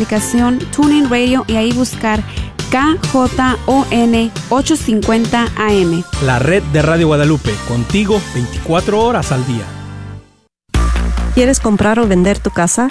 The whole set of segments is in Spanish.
aplicación Tuning Radio y ahí buscar KJON 850 AM. La red de Radio Guadalupe, contigo 24 horas al día. ¿Quieres comprar o vender tu casa?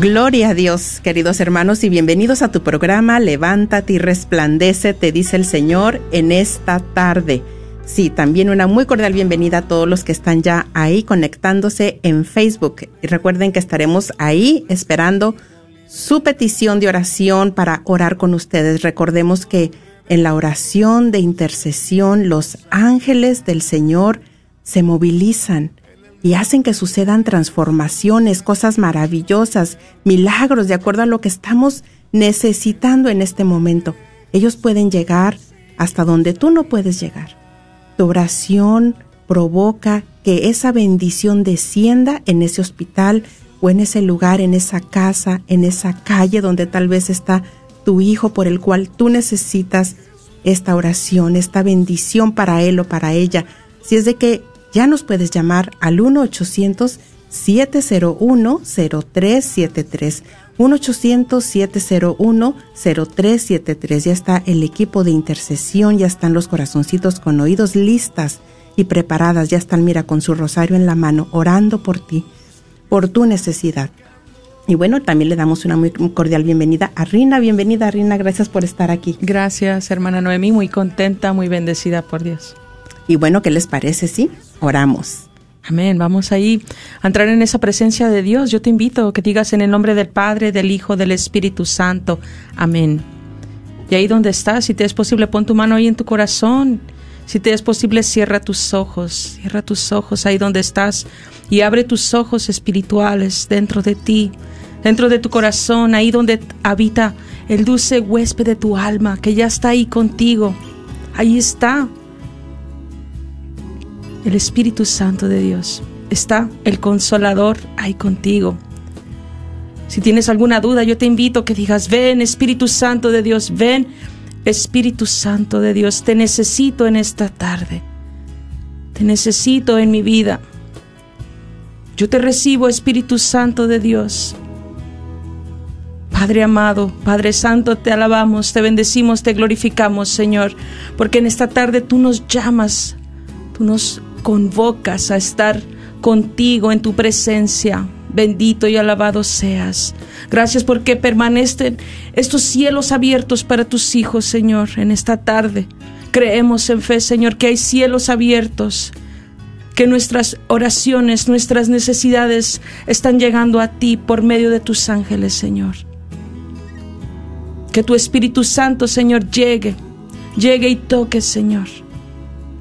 Gloria a Dios, queridos hermanos, y bienvenidos a tu programa Levántate y resplandece, te dice el Señor, en esta tarde. Sí, también una muy cordial bienvenida a todos los que están ya ahí conectándose en Facebook. Y recuerden que estaremos ahí esperando su petición de oración para orar con ustedes. Recordemos que en la oración de intercesión los ángeles del Señor se movilizan y hacen que sucedan transformaciones, cosas maravillosas, milagros, de acuerdo a lo que estamos necesitando en este momento. Ellos pueden llegar hasta donde tú no puedes llegar. Tu oración provoca que esa bendición descienda en ese hospital o en ese lugar, en esa casa, en esa calle donde tal vez está tu hijo por el cual tú necesitas esta oración, esta bendición para él o para ella. Si es de que ya nos puedes llamar al 1-800-701-0373. 1-800-701-0373. Ya está el equipo de intercesión, ya están los corazoncitos con oídos listas y preparadas, ya están, mira, con su rosario en la mano, orando por ti, por tu necesidad. Y bueno, también le damos una muy cordial bienvenida a Rina. Bienvenida, Rina, gracias por estar aquí. Gracias, hermana Noemí, muy contenta, muy bendecida por Dios. Y bueno, ¿qué les parece si oramos? Amén. Vamos ahí a entrar en esa presencia de Dios. Yo te invito que digas en el nombre del Padre, del Hijo, del Espíritu Santo. Amén. Y ahí donde estás, si te es posible, pon tu mano ahí en tu corazón. Si te es posible, cierra tus ojos, cierra tus ojos ahí donde estás y abre tus ojos espirituales dentro de ti, dentro de tu corazón, ahí donde habita el dulce huésped de tu alma, que ya está ahí contigo. Ahí está, el Espíritu Santo de Dios. Está el consolador ahí contigo. Si tienes alguna duda, yo te invito a que digas, ven Espíritu Santo de Dios, ven Espíritu Santo de Dios, te necesito en esta tarde. Te necesito en mi vida. Yo te recibo, Espíritu Santo de Dios. Padre amado, Padre Santo, te alabamos, te bendecimos, te glorificamos, Señor, porque en esta tarde tú nos llamas, tú nos convocas a estar contigo en tu presencia. Bendito y alabado seas. Gracias porque permanecen estos cielos abiertos para tus hijos, Señor, en esta tarde. Creemos en fe, Señor, que hay cielos abiertos, que nuestras oraciones, nuestras necesidades están llegando a ti por medio de tus ángeles, Señor. Que tu Espíritu Santo, Señor, llegue, llegue y toque, Señor,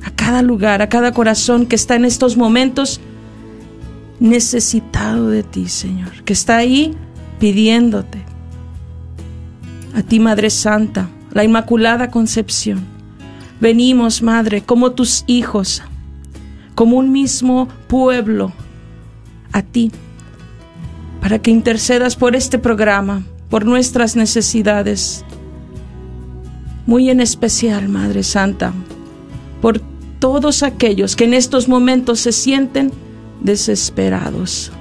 a cada lugar, a cada corazón que está en estos momentos necesitado de ti, Señor, que está ahí pidiéndote. A ti, Madre Santa, la Inmaculada Concepción. Venimos, Madre, como tus hijos, como un mismo pueblo, a ti, para que intercedas por este programa, por nuestras necesidades. Muy en especial, Madre Santa, por todos aquellos que en estos momentos se sienten desesperados,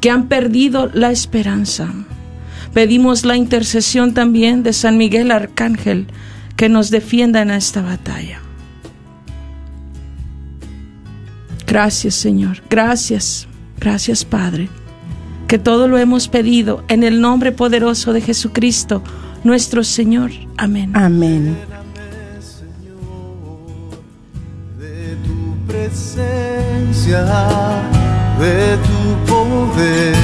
que han perdido la esperanza. Pedimos la intercesión también de San Miguel Arcángel que nos defienda en esta batalla. Gracias Señor, gracias, gracias Padre, que todo lo hemos pedido en el nombre poderoso de Jesucristo, nuestro Señor. Amén. Amén. Presencia de tu poder.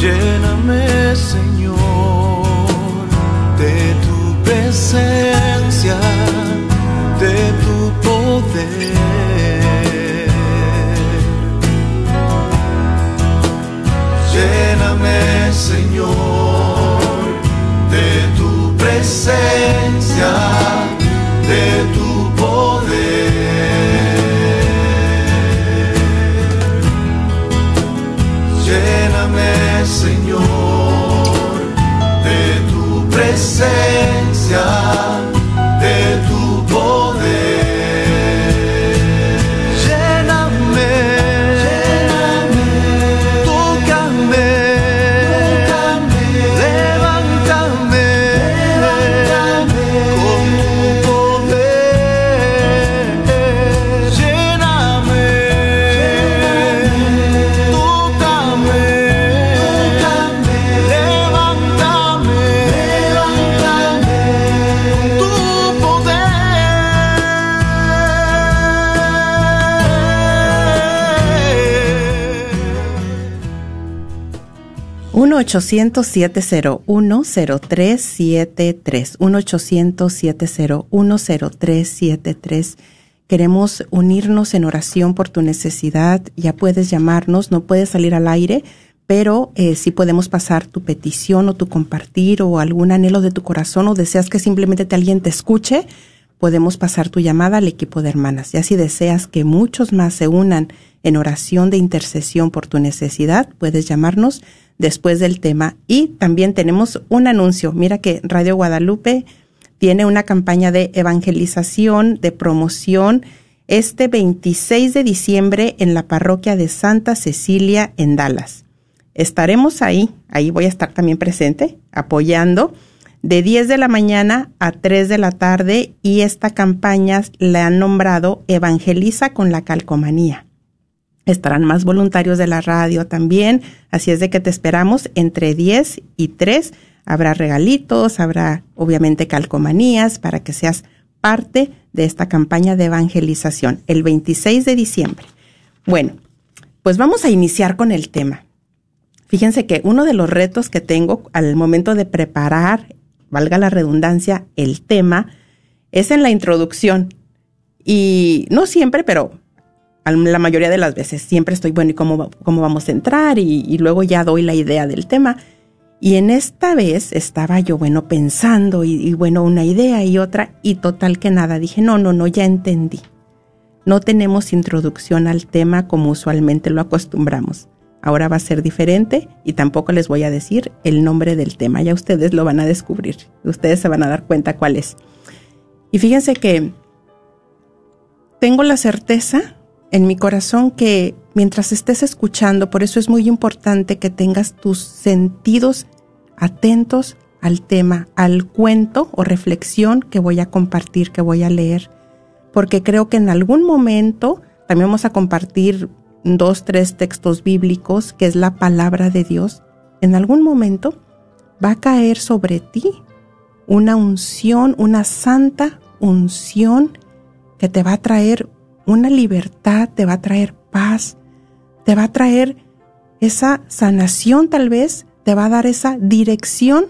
Lléname, Señor, de tu presencia, de tu poder. Lléname, Señor, presencia, de tu poder. Lléname, Señor, de tu presencia, 1-800-701-0373. 1-800-701-0373. Queremos unirnos en oración por tu necesidad. Ya puedes llamarnos, no puedes salir al aire, pero eh, sí podemos pasar tu petición o tu compartir o algún anhelo de tu corazón o deseas que simplemente te- alguien te escuche, podemos pasar tu llamada al equipo de hermanas. Ya si deseas que muchos más se unan en oración de intercesión por tu necesidad, puedes llamarnos después del tema. Y también tenemos un anuncio. Mira que Radio Guadalupe tiene una campaña de evangelización, de promoción, este 26 de diciembre en la parroquia de Santa Cecilia en Dallas. Estaremos ahí, ahí voy a estar también presente, apoyando de 10 de la mañana a 3 de la tarde y esta campaña la han nombrado Evangeliza con la calcomanía. Estarán más voluntarios de la radio también, así es de que te esperamos entre 10 y 3. Habrá regalitos, habrá obviamente calcomanías para que seas parte de esta campaña de evangelización el 26 de diciembre. Bueno, pues vamos a iniciar con el tema. Fíjense que uno de los retos que tengo al momento de preparar, valga la redundancia, el tema, es en la introducción. Y no siempre, pero la mayoría de las veces siempre estoy, bueno, ¿y cómo, cómo vamos a entrar? Y, luego ya doy la idea del tema. Y en esta vez estaba yo, bueno, pensando y, y, bueno, una idea y otra y total que nada. Dije, no, no, no, ya entendí. No tenemos introducción al tema como usualmente lo acostumbramos. Ahora va a ser diferente y tampoco les voy a decir el nombre del tema. Ya ustedes lo van a descubrir. Ustedes se van a dar cuenta cuál es. Y fíjense que tengo la certeza en mi corazón que mientras estés escuchando, por eso es muy importante que tengas tus sentidos atentos al tema, al cuento o reflexión que voy a compartir, que voy a leer, porque creo que en algún momento también vamos a compartir dos, tres textos bíblicos, que es la palabra de Dios, en algún momento va a caer sobre ti una unción, una santa unción que te va a traer una libertad, te va a traer paz, te va a traer esa sanación tal vez, te va a dar esa dirección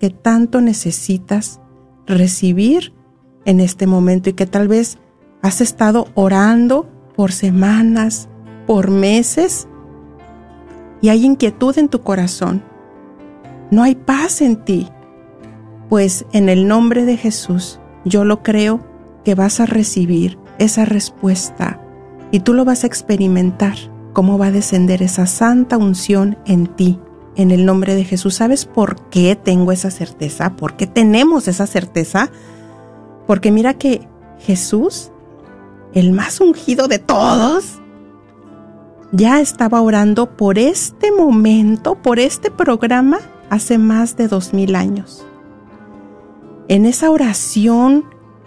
que tanto necesitas recibir en este momento y que tal vez has estado orando por semanas, por meses y hay inquietud en tu corazón. No hay paz en ti. Pues en el nombre de Jesús yo lo creo que vas a recibir esa respuesta y tú lo vas a experimentar, cómo va a descender esa santa unción en ti. En el nombre de Jesús, ¿sabes por qué tengo esa certeza? ¿Por qué tenemos esa certeza? Porque mira que Jesús, el más ungido de todos, ya estaba orando por este momento, por este programa, hace más de dos mil años. En esa oración,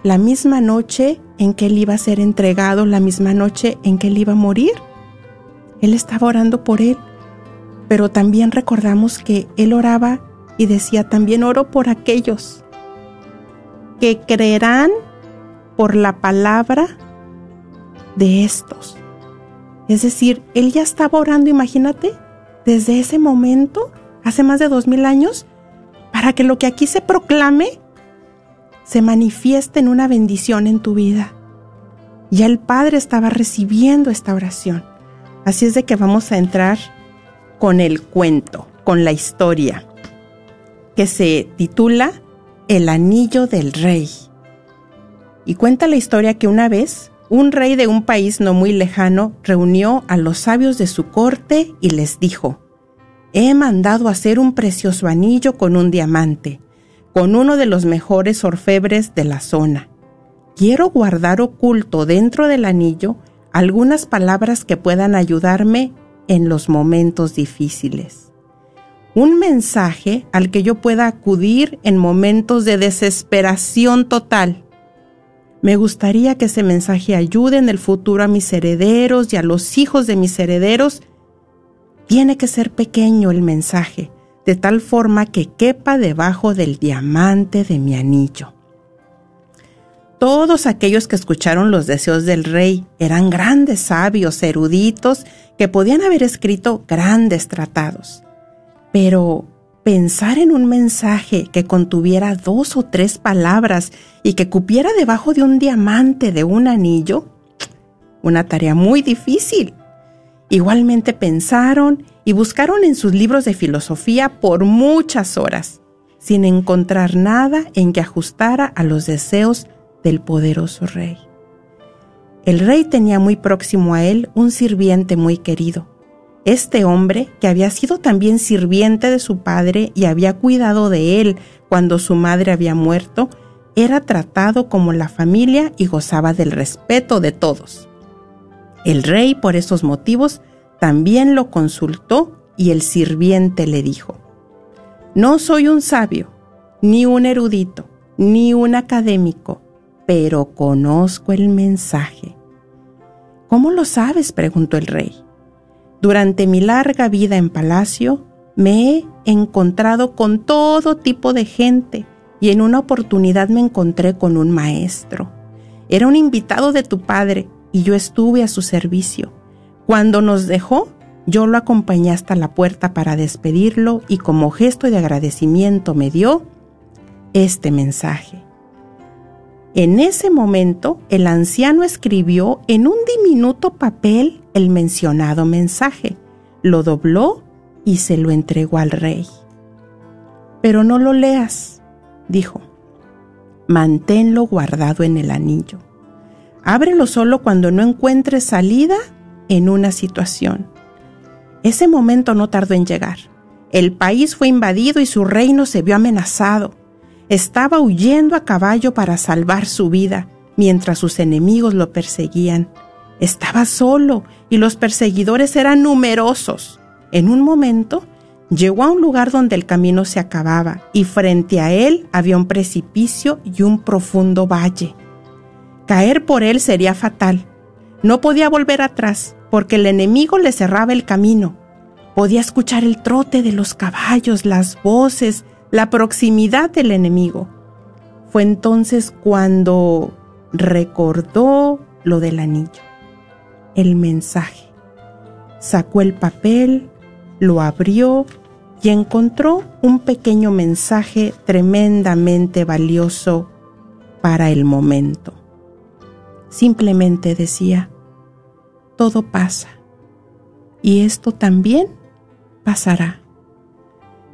la misma noche en que él iba a ser entregado, la misma noche en que él iba a morir, él estaba orando por él. Pero también recordamos que él oraba y decía, también oro por aquellos que creerán por la palabra de estos. Es decir, él ya estaba orando, imagínate, desde ese momento, hace más de dos mil años, para que lo que aquí se proclame se manifieste en una bendición en tu vida. Ya el Padre estaba recibiendo esta oración. Así es de que vamos a entrar con el cuento, con la historia, que se titula El anillo del rey. Y cuenta la historia que una vez un rey de un país no muy lejano reunió a los sabios de su corte y les dijo, He mandado hacer un precioso anillo con un diamante, con uno de los mejores orfebres de la zona. Quiero guardar oculto dentro del anillo algunas palabras que puedan ayudarme en los momentos difíciles. Un mensaje al que yo pueda acudir en momentos de desesperación total me gustaría que ese mensaje ayude en el futuro a mis herederos y a los hijos de mis herederos. Tiene que ser pequeño el mensaje, de tal forma que quepa debajo del diamante de mi anillo. Todos aquellos que escucharon los deseos del rey eran grandes sabios, eruditos, que podían haber escrito grandes tratados. Pero pensar en un mensaje que contuviera dos o tres palabras y que cupiera debajo de un diamante de un anillo, una tarea muy difícil. Igualmente pensaron y buscaron en sus libros de filosofía por muchas horas, sin encontrar nada en que ajustara a los deseos del poderoso rey. El rey tenía muy próximo a él un sirviente muy querido, este hombre, que había sido también sirviente de su padre y había cuidado de él cuando su madre había muerto, era tratado como la familia y gozaba del respeto de todos. El rey, por esos motivos, también lo consultó y el sirviente le dijo, No soy un sabio, ni un erudito, ni un académico, pero conozco el mensaje. ¿Cómo lo sabes? preguntó el rey. Durante mi larga vida en palacio, me he encontrado con todo tipo de gente y en una oportunidad me encontré con un maestro. Era un invitado de tu padre y yo estuve a su servicio. Cuando nos dejó, yo lo acompañé hasta la puerta para despedirlo y como gesto de agradecimiento me dio este mensaje. En ese momento, el anciano escribió en un diminuto papel el mencionado mensaje, lo dobló y se lo entregó al rey. Pero no lo leas, dijo. Manténlo guardado en el anillo. Ábrelo solo cuando no encuentres salida en una situación. Ese momento no tardó en llegar. El país fue invadido y su reino se vio amenazado estaba huyendo a caballo para salvar su vida mientras sus enemigos lo perseguían. Estaba solo y los perseguidores eran numerosos. En un momento llegó a un lugar donde el camino se acababa y frente a él había un precipicio y un profundo valle. Caer por él sería fatal. No podía volver atrás porque el enemigo le cerraba el camino. Podía escuchar el trote de los caballos, las voces, la proximidad del enemigo. Fue entonces cuando recordó lo del anillo, el mensaje. Sacó el papel, lo abrió y encontró un pequeño mensaje tremendamente valioso para el momento. Simplemente decía, todo pasa y esto también pasará.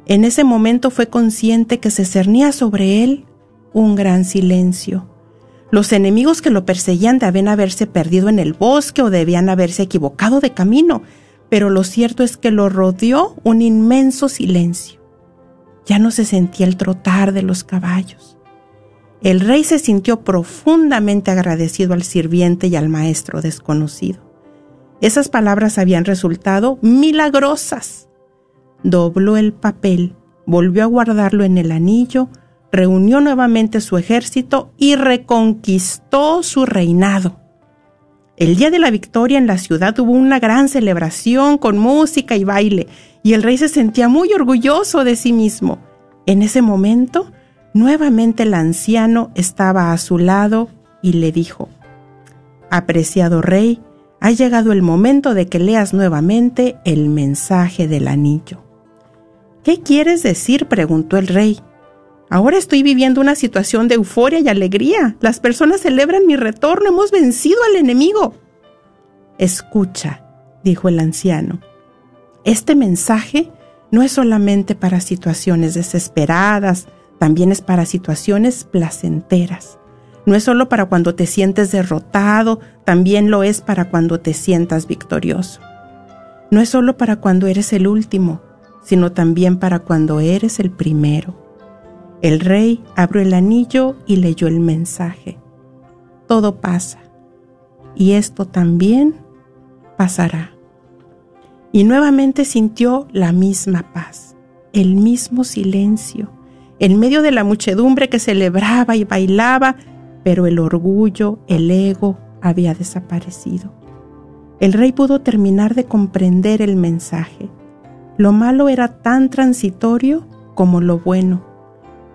En ese momento fue consciente que se cernía sobre él un gran silencio. Los enemigos que lo perseguían debían haberse perdido en el bosque o debían haberse equivocado de camino, pero lo cierto es que lo rodeó un inmenso silencio. Ya no se sentía el trotar de los caballos. El rey se sintió profundamente agradecido al sirviente y al maestro desconocido. Esas palabras habían resultado milagrosas. Dobló el papel, volvió a guardarlo en el anillo, reunió nuevamente su ejército y reconquistó su reinado. El día de la victoria en la ciudad hubo una gran celebración con música y baile, y el rey se sentía muy orgulloso de sí mismo. En ese momento, nuevamente el anciano estaba a su lado y le dijo, Apreciado rey, ha llegado el momento de que leas nuevamente el mensaje del anillo. ¿Qué quieres decir? preguntó el rey. Ahora estoy viviendo una situación de euforia y alegría. Las personas celebran mi retorno. Hemos vencido al enemigo. Escucha, dijo el anciano. Este mensaje no es solamente para situaciones desesperadas, también es para situaciones placenteras. No es solo para cuando te sientes derrotado, también lo es para cuando te sientas victorioso. No es solo para cuando eres el último, sino también para cuando eres el primero. El rey abrió el anillo y leyó el mensaje. Todo pasa, y esto también pasará. Y nuevamente sintió la misma paz, el mismo silencio, en medio de la muchedumbre que celebraba y bailaba, pero el orgullo, el ego había desaparecido. El rey pudo terminar de comprender el mensaje. Lo malo era tan transitorio como lo bueno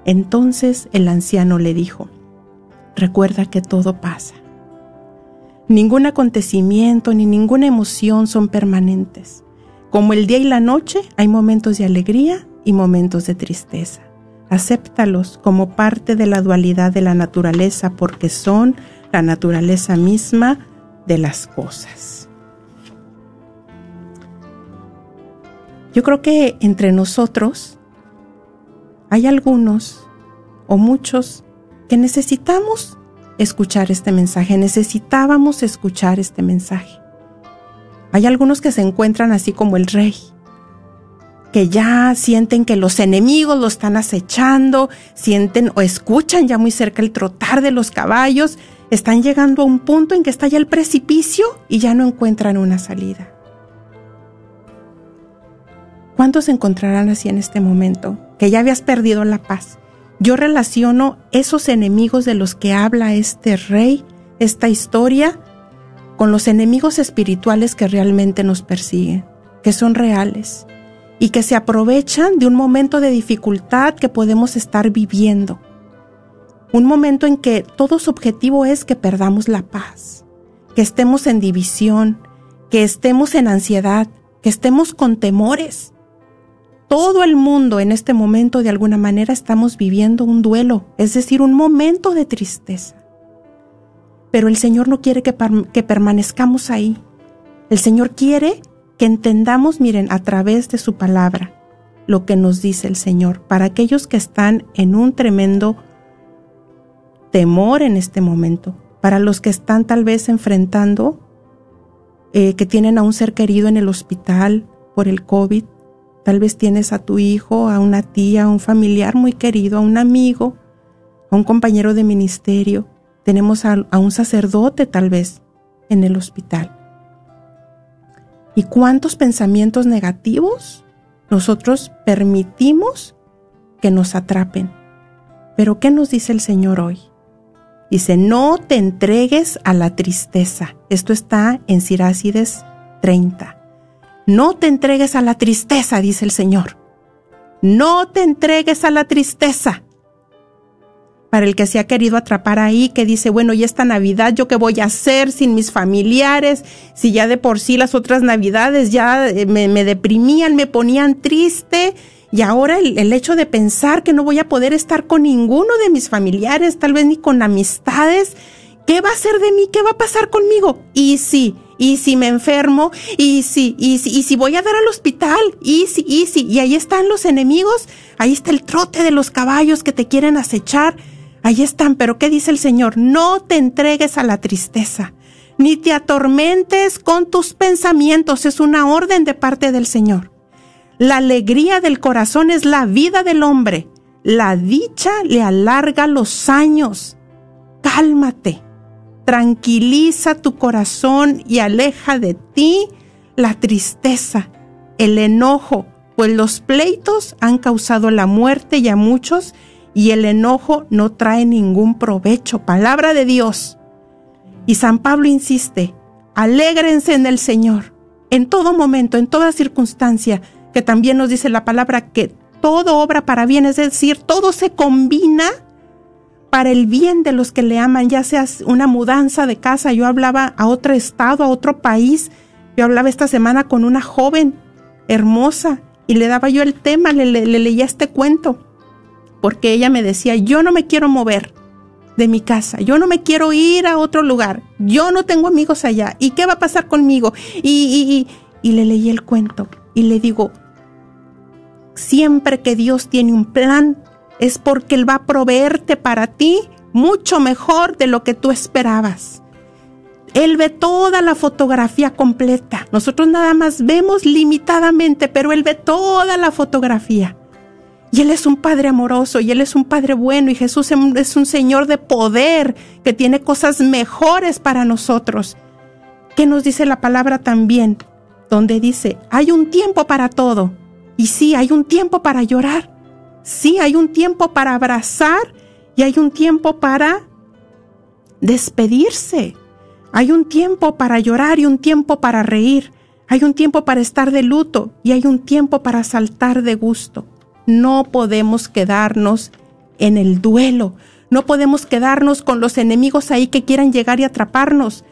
entonces el anciano le dijo, recuerda que todo pasa. Ningún acontecimiento ni ninguna emoción son permanentes. Como el día y la noche, hay momentos de alegría y momentos de tristeza. Acéptalos como parte de la dualidad de la naturaleza porque son la naturaleza misma de las cosas. Yo creo que entre nosotros hay algunos o muchos que necesitamos escuchar este mensaje, necesitábamos escuchar este mensaje. Hay algunos que se encuentran así como el rey, que ya sienten que los enemigos lo están acechando, sienten o escuchan ya muy cerca el trotar de los caballos, están llegando a un punto en que está ya el precipicio y ya no encuentran una salida. ¿Cuántos encontrarán así en este momento? Que ya habías perdido la paz. Yo relaciono esos enemigos de los que habla este rey, esta historia, con los enemigos espirituales que realmente nos persiguen, que son reales y que se aprovechan de un momento de dificultad que podemos estar viviendo. Un momento en que todo su objetivo es que perdamos la paz, que estemos en división, que estemos en ansiedad, que estemos con temores, todo el mundo en este momento de alguna manera estamos viviendo un duelo, es decir, un momento de tristeza. Pero el Señor no quiere que, que permanezcamos ahí. El Señor quiere que entendamos, miren, a través de su palabra, lo que nos dice el Señor, para aquellos que están en un tremendo temor en este momento, para los que están tal vez enfrentando, eh, que tienen a un ser querido en el hospital por el COVID, Tal vez tienes a tu hijo, a una tía, a un familiar muy querido, a un amigo, a un compañero de ministerio. Tenemos a, un sacerdote tal vez en el hospital. ¿Y cuántos pensamientos negativos nosotros permitimos que nos atrapen? Pero ¿qué nos dice el Señor hoy? Dice, no te entregues a la tristeza. Esto está en Sirácides 30. No te entregues a la tristeza, dice el Señor. No te entregues a la tristeza. Para el que se ha querido atrapar ahí, que dice, bueno, y esta Navidad, ¿yo qué voy a hacer sin mis familiares? Si ya de por sí las otras Navidades ya eh, me, deprimían, me ponían triste. Y ahora el, el, hecho de pensar que no voy a poder estar con ninguno de mis familiares, tal vez ni con amistades, ¿qué va a ser de mí? ¿Qué va a pasar conmigo? Y sí, y si me enfermo, y si, y si, y si voy a dar al hospital, y si, y si, y ahí están los enemigos, ahí está el trote de los caballos que te quieren acechar, ahí están, pero ¿qué dice el Señor? No te entregues a la tristeza, ni te atormentes con tus pensamientos, es una orden de parte del Señor. La alegría del corazón es la vida del hombre. La dicha le alarga los años. Cálmate, tranquiliza tu corazón y aleja de ti la tristeza, el enojo, pues los pleitos han causado la muerte y a muchos y el enojo no trae ningún provecho. Palabra de Dios. Y San Pablo insiste, alégrense en el Señor, en todo momento, en toda circunstancia que también nos dice la palabra que todo obra para bien, es decir, todo se combina para el bien de los que le aman, ya sea una mudanza de casa, yo hablaba a otro estado, a otro país, yo hablaba esta semana con una joven hermosa y le daba yo el tema, le, le, le leía este cuento, porque ella me decía, yo no me quiero mover de mi casa, yo no me quiero ir a otro lugar, yo no tengo amigos allá, ¿y qué va a pasar conmigo? Y, y, le leí el cuento y le digo, siempre que Dios tiene un plan, es porque Él va a proveerte para ti mucho mejor de lo que tú esperabas. Él ve toda la fotografía completa. Nosotros nada más vemos limitadamente, pero Él ve toda la fotografía. Y Él es un Padre amoroso y Él es un Padre bueno y Jesús es un Señor de poder que tiene cosas mejores para nosotros. ¿Qué nos dice la palabra también? Donde dice, hay un tiempo para todo. Y sí, hay un tiempo para llorar. Sí, hay un tiempo para abrazar y hay un tiempo para despedirse. Hay un tiempo para llorar y un tiempo para reír. Hay un tiempo para estar de luto y hay un tiempo para saltar de gusto. No podemos quedarnos en el duelo. No podemos quedarnos con los enemigos ahí que quieran llegar y atraparnos.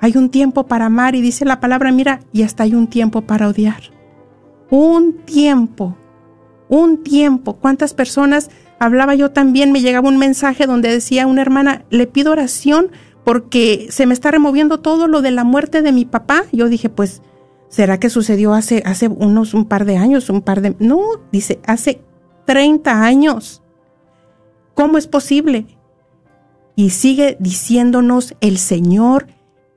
Hay un tiempo para amar y dice la palabra, mira, y hasta hay un tiempo para odiar. Un tiempo un tiempo. ¿Cuántas personas hablaba yo también? Me llegaba un mensaje donde decía una hermana, le pido oración porque se me está removiendo todo lo de la muerte de mi papá. Yo dije, pues, ¿será que sucedió hace, hace unos un par de años, un par de... No, dice, hace 30 años. ¿Cómo es posible? Y sigue diciéndonos el Señor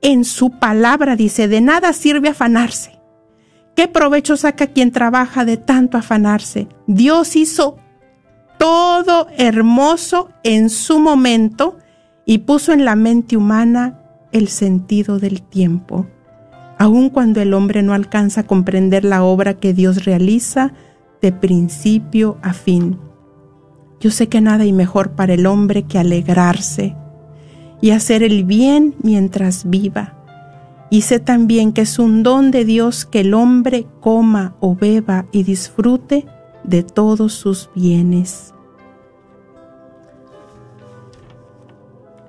en su palabra, dice, de nada sirve afanarse ¿Qué provecho saca quien trabaja de tanto afanarse? Dios hizo todo hermoso en su momento y puso en la mente humana el sentido del tiempo. Aun cuando el hombre no alcanza a comprender la obra que Dios realiza de principio a fin. Yo sé que nada hay mejor para el hombre que alegrarse y hacer el bien mientras viva y sé también que es un don de Dios que el hombre coma o beba y disfrute de todos sus bienes.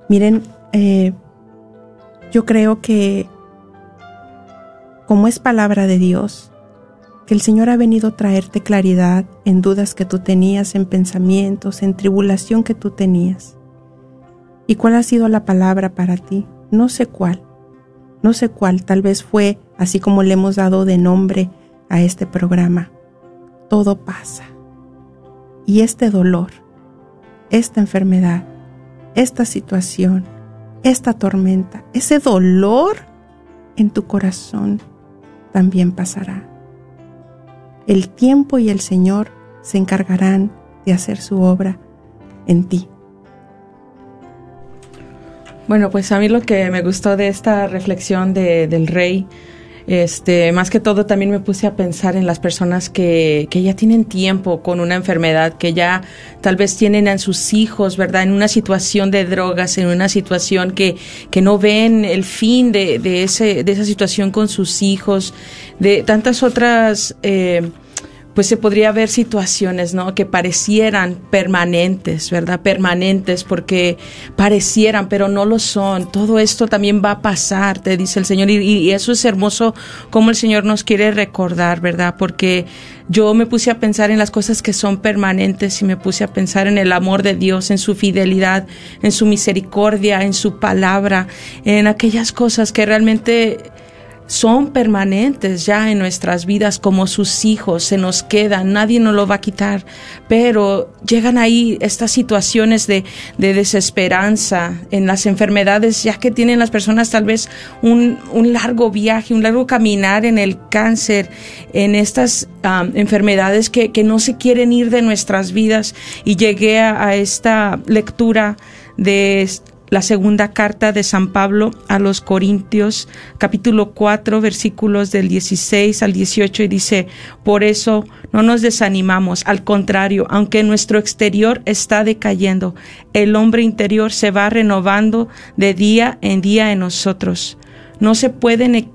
Miren, eh, yo creo que como es palabra de Dios, que el Señor ha venido a traerte claridad en dudas que tú tenías, en pensamientos, en tribulación que tú tenías. ¿Y cuál ha sido la palabra para ti? No sé cuál no sé cuál, tal vez fue así como le hemos dado de nombre a este programa. Todo pasa. Y este dolor, esta enfermedad, esta situación, esta tormenta, ese dolor en tu corazón también pasará. El tiempo y el Señor se encargarán de hacer su obra en ti. Bueno, pues a mí lo que me gustó de esta reflexión de, del rey, este, más que todo también me puse a pensar en las personas que, que ya tienen tiempo con una enfermedad, que ya tal vez tienen a sus hijos, ¿verdad? En una situación de drogas, en una situación que, que no ven el fin de, de, ese, de esa situación con sus hijos, de tantas otras... Eh, pues se podría ver situaciones, ¿no? Que parecieran permanentes, ¿verdad? Permanentes porque parecieran, pero no lo son. Todo esto también va a pasar, te dice el Señor. Y, y, eso es hermoso como el Señor nos quiere recordar, ¿verdad? Porque yo me puse a pensar en las cosas que son permanentes y me puse a pensar en el amor de Dios, en su fidelidad, en su misericordia, en su palabra, en aquellas cosas que realmente son permanentes ya en nuestras vidas como sus hijos, se nos quedan, nadie nos lo va a quitar, pero llegan ahí estas situaciones de, de desesperanza en las enfermedades, ya que tienen las personas tal vez un, un largo viaje, un largo caminar en el cáncer, en estas um, enfermedades que, que, no se quieren ir de nuestras vidas. Y llegué a, a esta lectura de la segunda carta de San Pablo a los Corintios, capítulo 4, versículos del 16 al 18, y dice, por eso no nos desanimamos, al contrario, aunque nuestro exterior está decayendo, el hombre interior se va renovando de día en día en nosotros. No se pueden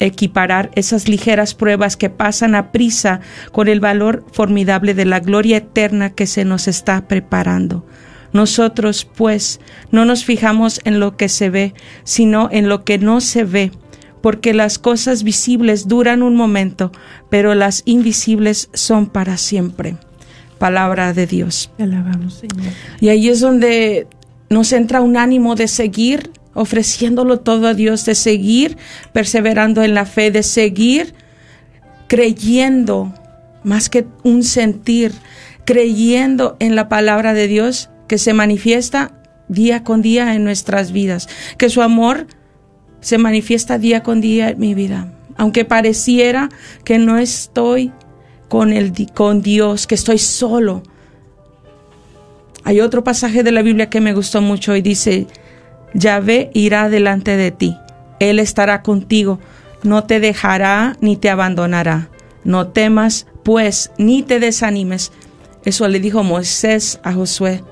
equiparar esas ligeras pruebas que pasan a prisa con el valor formidable de la gloria eterna que se nos está preparando. Nosotros, pues, no nos fijamos en lo que se ve, sino en lo que no se ve, porque las cosas visibles duran un momento, pero las invisibles son para siempre. Palabra de Dios. alabamos, Señor. Y ahí es donde nos entra un ánimo de seguir ofreciéndolo todo a Dios, de seguir perseverando en la fe, de seguir creyendo, más que un sentir, creyendo en la palabra de Dios que se manifiesta día con día en nuestras vidas, que su amor se manifiesta día con día en mi vida. Aunque pareciera que no estoy con, el, con Dios, que estoy solo. Hay otro pasaje de la Biblia que me gustó mucho y dice, Yahvé irá delante de ti, Él estará contigo, no te dejará ni te abandonará. No temas, pues, ni te desanimes. Eso le dijo Moisés a Josué.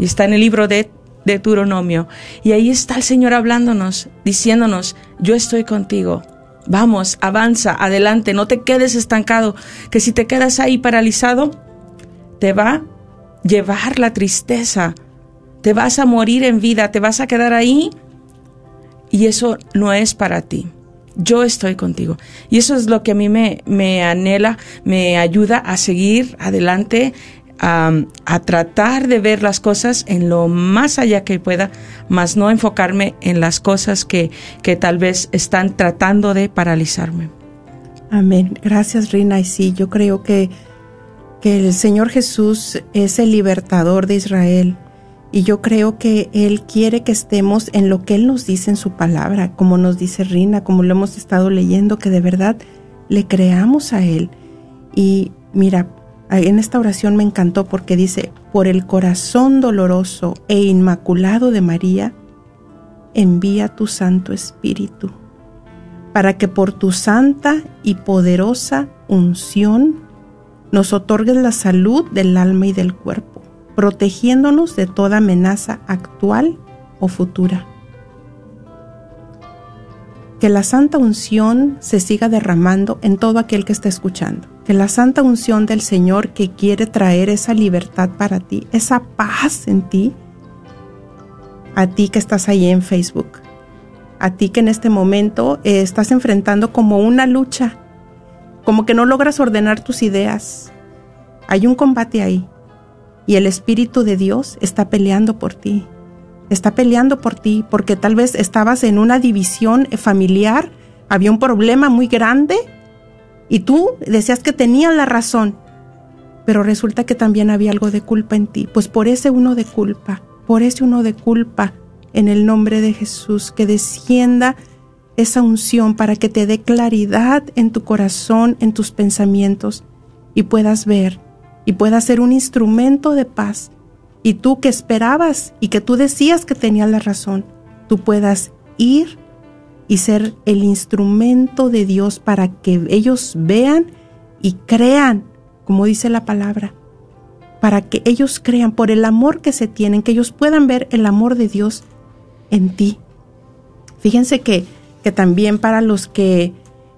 Y está en el libro de Deuteronomio. Y ahí está el Señor hablándonos, diciéndonos, yo estoy contigo. Vamos, avanza, adelante, no te quedes estancado, que si te quedas ahí paralizado, te va a llevar la tristeza, te vas a morir en vida, te vas a quedar ahí y eso no es para ti. Yo estoy contigo. Y eso es lo que a mí me, me anhela, me ayuda a seguir adelante a, tratar de ver las cosas en lo más allá que pueda, más no enfocarme en las cosas que, que tal vez están tratando de paralizarme. Amén. Gracias, Rina. Y sí, yo creo que, que el Señor Jesús es el libertador de Israel. Y yo creo que Él quiere que estemos en lo que Él nos dice en su palabra, como nos dice Rina, como lo hemos estado leyendo, que de verdad le creamos a Él. Y mira, en esta oración me encantó porque dice, por el corazón doloroso e inmaculado de María, envía tu Santo Espíritu, para que por tu santa y poderosa unción nos otorgues la salud del alma y del cuerpo, protegiéndonos de toda amenaza actual o futura. Que la santa unción se siga derramando en todo aquel que está escuchando que la santa unción del Señor que quiere traer esa libertad para ti, esa paz en ti, a ti que estás ahí en Facebook, a ti que en este momento eh, estás enfrentando como una lucha, como que no logras ordenar tus ideas. Hay un combate ahí y el Espíritu de Dios está peleando por ti. Está peleando por ti porque tal vez estabas en una división familiar, había un problema muy grande y tú decías que tenías la razón, pero resulta que también había algo de culpa en ti. Pues por ese uno de culpa, por ese uno de culpa, en el nombre de Jesús, que descienda esa unción para que te dé claridad en tu corazón, en tus pensamientos, y puedas ver y puedas ser un instrumento de paz. Y tú que esperabas y que tú decías que tenías la razón, tú puedas ir y ser el instrumento de Dios para que ellos vean y crean, como dice la palabra, para que ellos crean por el amor que se tienen, que ellos puedan ver el amor de Dios en ti. Fíjense que, que también para los que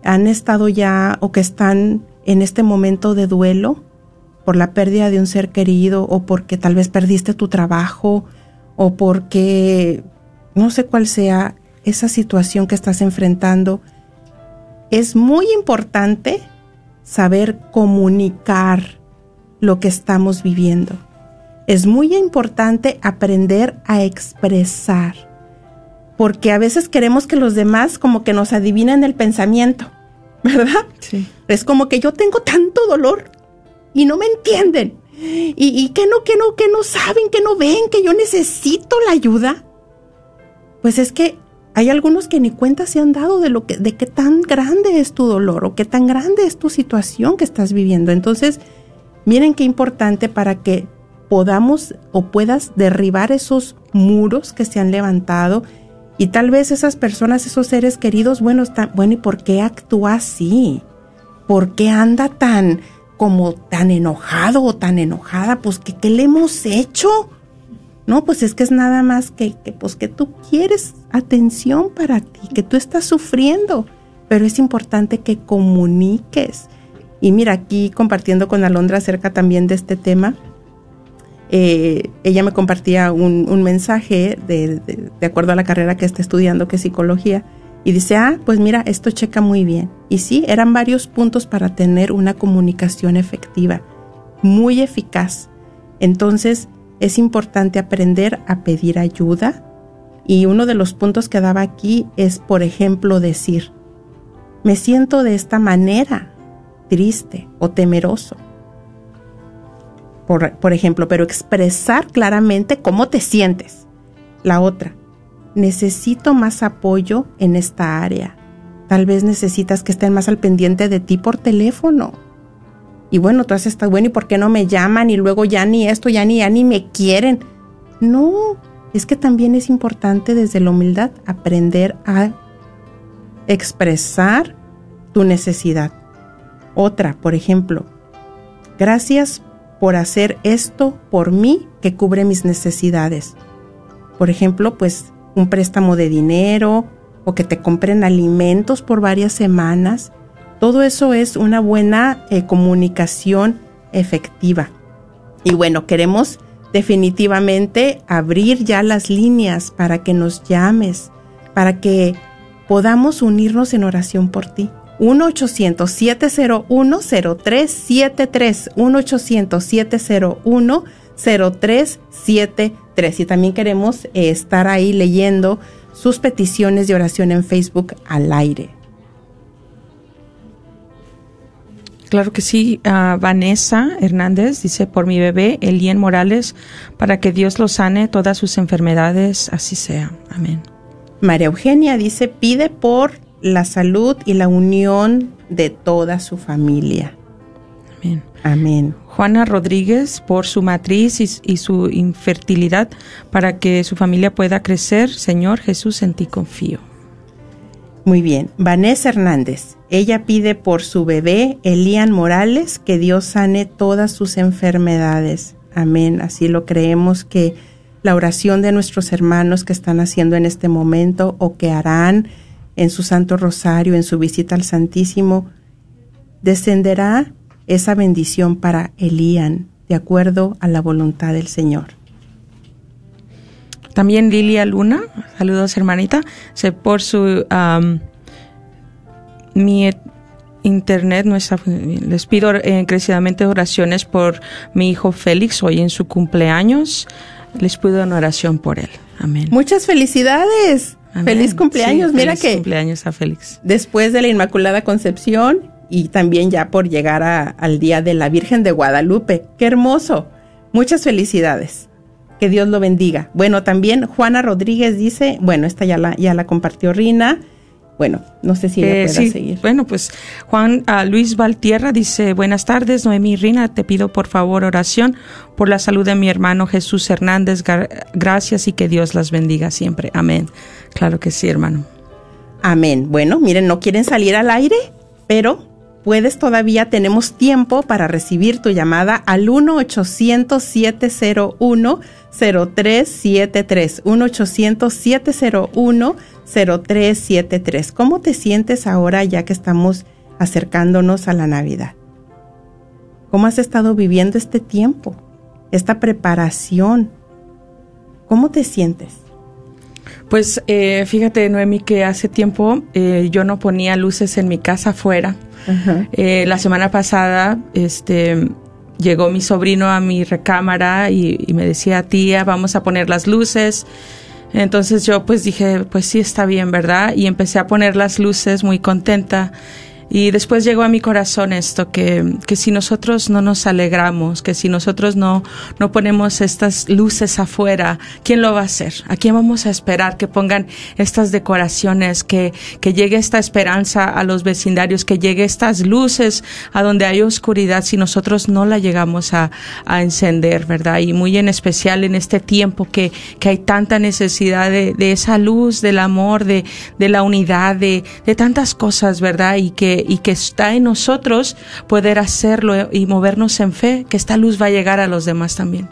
han estado ya o que están en este momento de duelo por la pérdida de un ser querido o porque tal vez perdiste tu trabajo o porque no sé cuál sea esa situación que estás enfrentando, es muy importante saber comunicar lo que estamos viviendo. Es muy importante aprender a expresar, porque a veces queremos que los demás como que nos adivinen el pensamiento, ¿verdad? Sí. Es como que yo tengo tanto dolor y no me entienden. Y, y que no, que no, que no saben, que no ven, que yo necesito la ayuda. Pues es que hay algunos que ni cuenta se han dado de lo que, de qué tan grande es tu dolor o qué tan grande es tu situación que estás viviendo. Entonces, miren qué importante para que podamos o puedas derribar esos muros que se han levantado y tal vez esas personas, esos seres queridos, bueno, están, bueno, ¿y por qué actúa así? ¿Por qué anda tan como tan enojado o tan enojada? Pues que qué le hemos hecho? No, pues es que es nada más que, que, pues que tú quieres atención para ti, que tú estás sufriendo, pero es importante que comuniques. Y mira, aquí compartiendo con Alondra acerca también de este tema, eh, ella me compartía un, mensaje de, de, de acuerdo a la carrera que está estudiando, que es psicología, y dice, ah, pues mira, esto checa muy bien. Y sí, eran varios puntos para tener una comunicación efectiva, muy eficaz. Entonces, es importante aprender a pedir ayuda. Y uno de los puntos que daba aquí es, por ejemplo, decir, me siento de esta manera, triste o temeroso. Por, por, ejemplo, pero expresar claramente cómo te sientes. La otra, necesito más apoyo en esta área. Tal vez necesitas que estén más al pendiente de ti por teléfono. Y bueno, tú estado bueno, ¿y por qué no me llaman? Y luego ya ni esto, ya ni, ya ni me quieren. No, es que también es importante desde la humildad aprender a expresar tu necesidad. Otra, por ejemplo, gracias por hacer esto por mí que cubre mis necesidades. Por ejemplo, pues un préstamo de dinero o que te compren alimentos por varias semanas. Todo eso es una buena eh, comunicación efectiva. Y bueno, queremos definitivamente abrir ya las líneas para que nos llames, para que podamos unirnos en oración por ti. 1-800-701-0373. 1-800-701-0373. Y también queremos eh, estar ahí leyendo sus peticiones de oración en Facebook al aire. Claro que sí. Uh, Vanessa Hernández dice, por mi bebé, Elien Morales, para que Dios lo sane todas sus enfermedades, así sea. Amén. María Eugenia dice, pide por la salud y la unión de toda su familia. Amén. Amén. Juana Rodríguez por su matriz y, su infertilidad para que su familia pueda crecer. Señor Jesús, en ti confío. Muy bien. Vanessa Hernández. Ella pide por su bebé, Elian Morales, que Dios sane todas sus enfermedades. Amén. Así lo creemos que la oración de nuestros hermanos que están haciendo en este momento o que harán en su Santo Rosario, en su visita al Santísimo, descenderá esa bendición para Elían, de acuerdo a la voluntad del Señor. También Lilia Luna, saludos hermanita, se por su um, mi internet no está les pido encarecidamente oraciones por mi hijo Félix hoy en su cumpleaños. Les pido una oración por él. Amén. Muchas felicidades. Amén. Feliz cumpleaños. Sí, Mira feliz que cumpleaños a Félix. Después de la Inmaculada Concepción y también ya por llegar a, al día de la Virgen de Guadalupe. Qué hermoso. Muchas felicidades. Que Dios lo bendiga. Bueno, también Juana Rodríguez dice, bueno, esta ya la, ya la compartió Rina. bueno, no sé si ella Eh, pueda sí, seguir. Bueno, pues Juan ah, Luis Valtierra dice, buenas tardes, Noemí Rina, te pido por favor oración por la salud de mi hermano Jesús Hernández. Gar- Gracias y que Dios las bendiga siempre. Amén. Claro que sí, hermano. Amén. Bueno, miren, no quieren salir al aire, pero puedes todavía, tenemos tiempo para recibir tu llamada al 1-800-701-0373. 1-800-701-0373. ¿Cómo te sientes ahora ya que estamos acercándonos a la Navidad? ¿Cómo has estado viviendo este tiempo? Esta preparación. ¿Cómo te sientes? Pues eh, fíjate, Noemi, que hace tiempo eh, yo no ponía luces en mi casa afuera. Eh, la semana pasada, este, llegó mi sobrino a mi recámara y, y me decía, tía, vamos a poner las luces. Entonces yo pues dije, pues sí está bien, ¿verdad? Y empecé a poner las luces muy contenta. Y después llegó a mi corazón esto, que, que si nosotros no nos alegramos, que si nosotros no, no ponemos estas luces afuera, ¿quién lo va a hacer? ¿A quién vamos a esperar que pongan estas decoraciones, que, que llegue esta esperanza a los vecindarios, que llegue estas luces a donde hay oscuridad si nosotros no la llegamos a, a encender, ¿verdad? Y muy en especial en este tiempo que, que hay tanta necesidad de, de esa luz, del amor, de, de la unidad, de, de tantas cosas, ¿verdad? Y que, y que está en nosotros poder hacerlo y movernos en fe, que esta luz va a llegar a los demás también.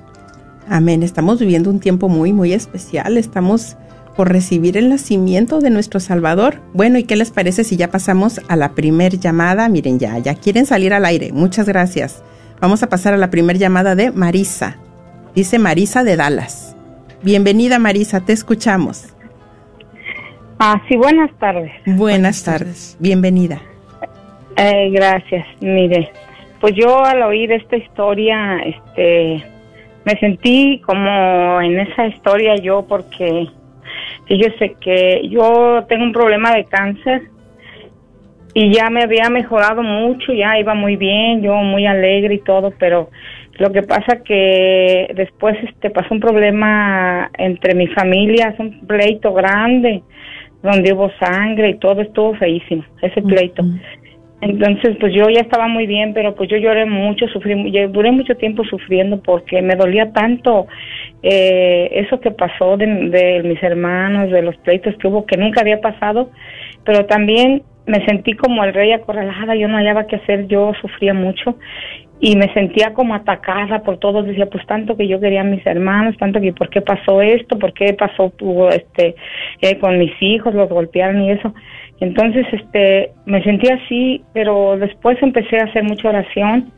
Amén. Estamos viviendo un tiempo muy, muy especial. Estamos por recibir el nacimiento de nuestro Salvador. Bueno, ¿y qué les parece si ya pasamos a la primer llamada? Miren, ya, ya quieren salir al aire. Muchas gracias. Vamos a pasar a la primer llamada de Marisa. Dice Marisa de Dallas. Bienvenida Marisa, te escuchamos. Ah, sí, buenas tardes. Buenas, tardes. Bienvenida. Eh, gracias. Mire, pues yo al oír esta historia, este, me sentí como en esa historia yo porque fíjese que yo tengo un problema de cáncer y ya me había mejorado mucho, ya iba muy bien, yo muy alegre y todo, pero lo que pasa que después este pasó un problema entre mi familia, es un pleito grande donde hubo sangre y todo estuvo feísimo, ese pleito. Entonces, pues yo ya estaba muy bien, pero pues yo lloré mucho, sufrí, duré mucho tiempo sufriendo porque me dolía tanto eh, eso que pasó de, de mis hermanos, de los pleitos que hubo, que nunca había pasado, pero también me sentí como el rey acorralada, yo no hallaba qué hacer, yo sufría mucho y me sentía como atacada por todos, decía pues tanto que yo quería a mis hermanos, tanto que por qué pasó esto, por qué pasó este eh, con mis hijos, los golpearon y eso. Entonces, este, me sentía así, pero después empecé a hacer mucha oración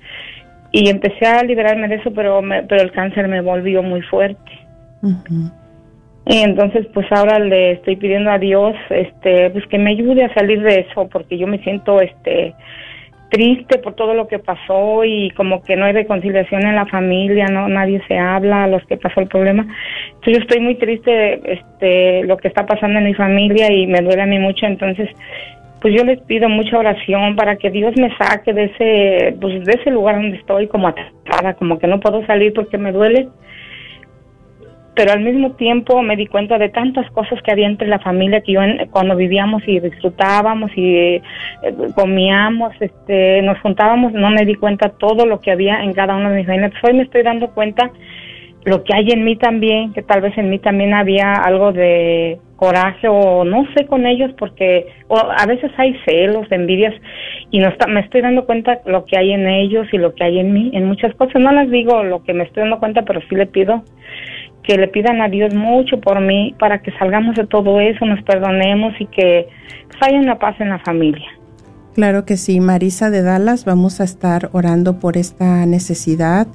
y empecé a liberarme de eso, pero me, pero el cáncer me volvió muy fuerte. Y entonces, pues ahora le estoy pidiendo a Dios, este, pues que me ayude a salir de eso, porque yo me siento, este, triste por todo lo que pasó y como que no hay reconciliación en la familia, no nadie se habla a los que pasó el problema. Entonces yo estoy muy triste este lo que está pasando en mi familia y me duele a mí mucho, entonces pues yo les pido mucha oración para que Dios me saque de ese pues de ese lugar donde estoy como atrapada, como que no puedo salir porque me duele. Pero al mismo tiempo me di cuenta de tantas cosas que había entre la familia que yo en- cuando vivíamos y disfrutábamos y eh, comíamos, este, nos juntábamos, no me di cuenta todo lo que había en cada una de mis familias. Hoy me estoy dando cuenta lo que hay en mí también, que tal vez en mí también había algo de coraje o no sé con ellos porque o a veces hay celos, envidias y no está, me estoy dando cuenta lo que hay en ellos y lo que hay en mí, en muchas cosas. No las digo lo que me estoy dando cuenta, pero sí le pido que le pidan a Dios mucho por mí para que salgamos de todo eso, nos perdonemos y que haya una paz en la familia. Claro que sí, Marisa de Dallas, vamos a estar orando por esta necesidad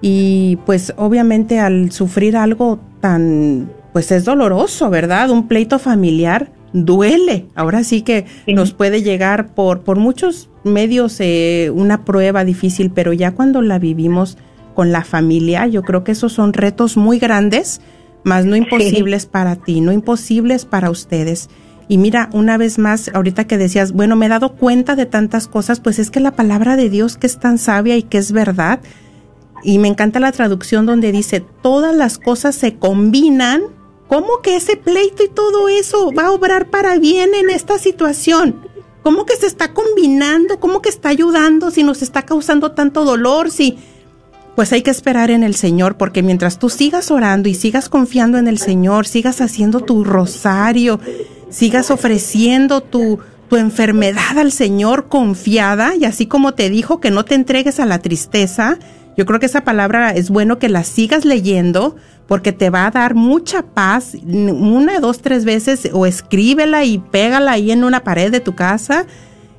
y pues obviamente al sufrir algo tan, pues es doloroso, ¿verdad? Un pleito familiar duele. Ahora sí que nos puede llegar por, por muchos medios eh, una prueba difícil, pero ya cuando la vivimos con la familia, yo creo que esos son retos muy grandes, más no imposibles para ti, no imposibles para ustedes. Y mira, una vez más, ahorita que decías, bueno, me he dado cuenta de tantas cosas, pues es que la palabra de Dios que es tan sabia y que es verdad, y me encanta la traducción donde dice, todas las cosas se combinan ¿Cómo que ese pleito y todo eso va a obrar para bien en esta situación? ¿Cómo que se está combinando? ¿Cómo que está ayudando si nos está causando tanto dolor? Si pues hay que esperar en el Señor, porque mientras tú sigas orando y sigas confiando en el Señor, sigas haciendo tu rosario, sigas ofreciendo tu, tu enfermedad al Señor confiada, y así como te dijo que no te entregues a la tristeza, yo creo que esa palabra es bueno que la sigas leyendo, porque te va a dar mucha paz, una, dos, tres veces, o escríbela y pégala ahí en una pared de tu casa,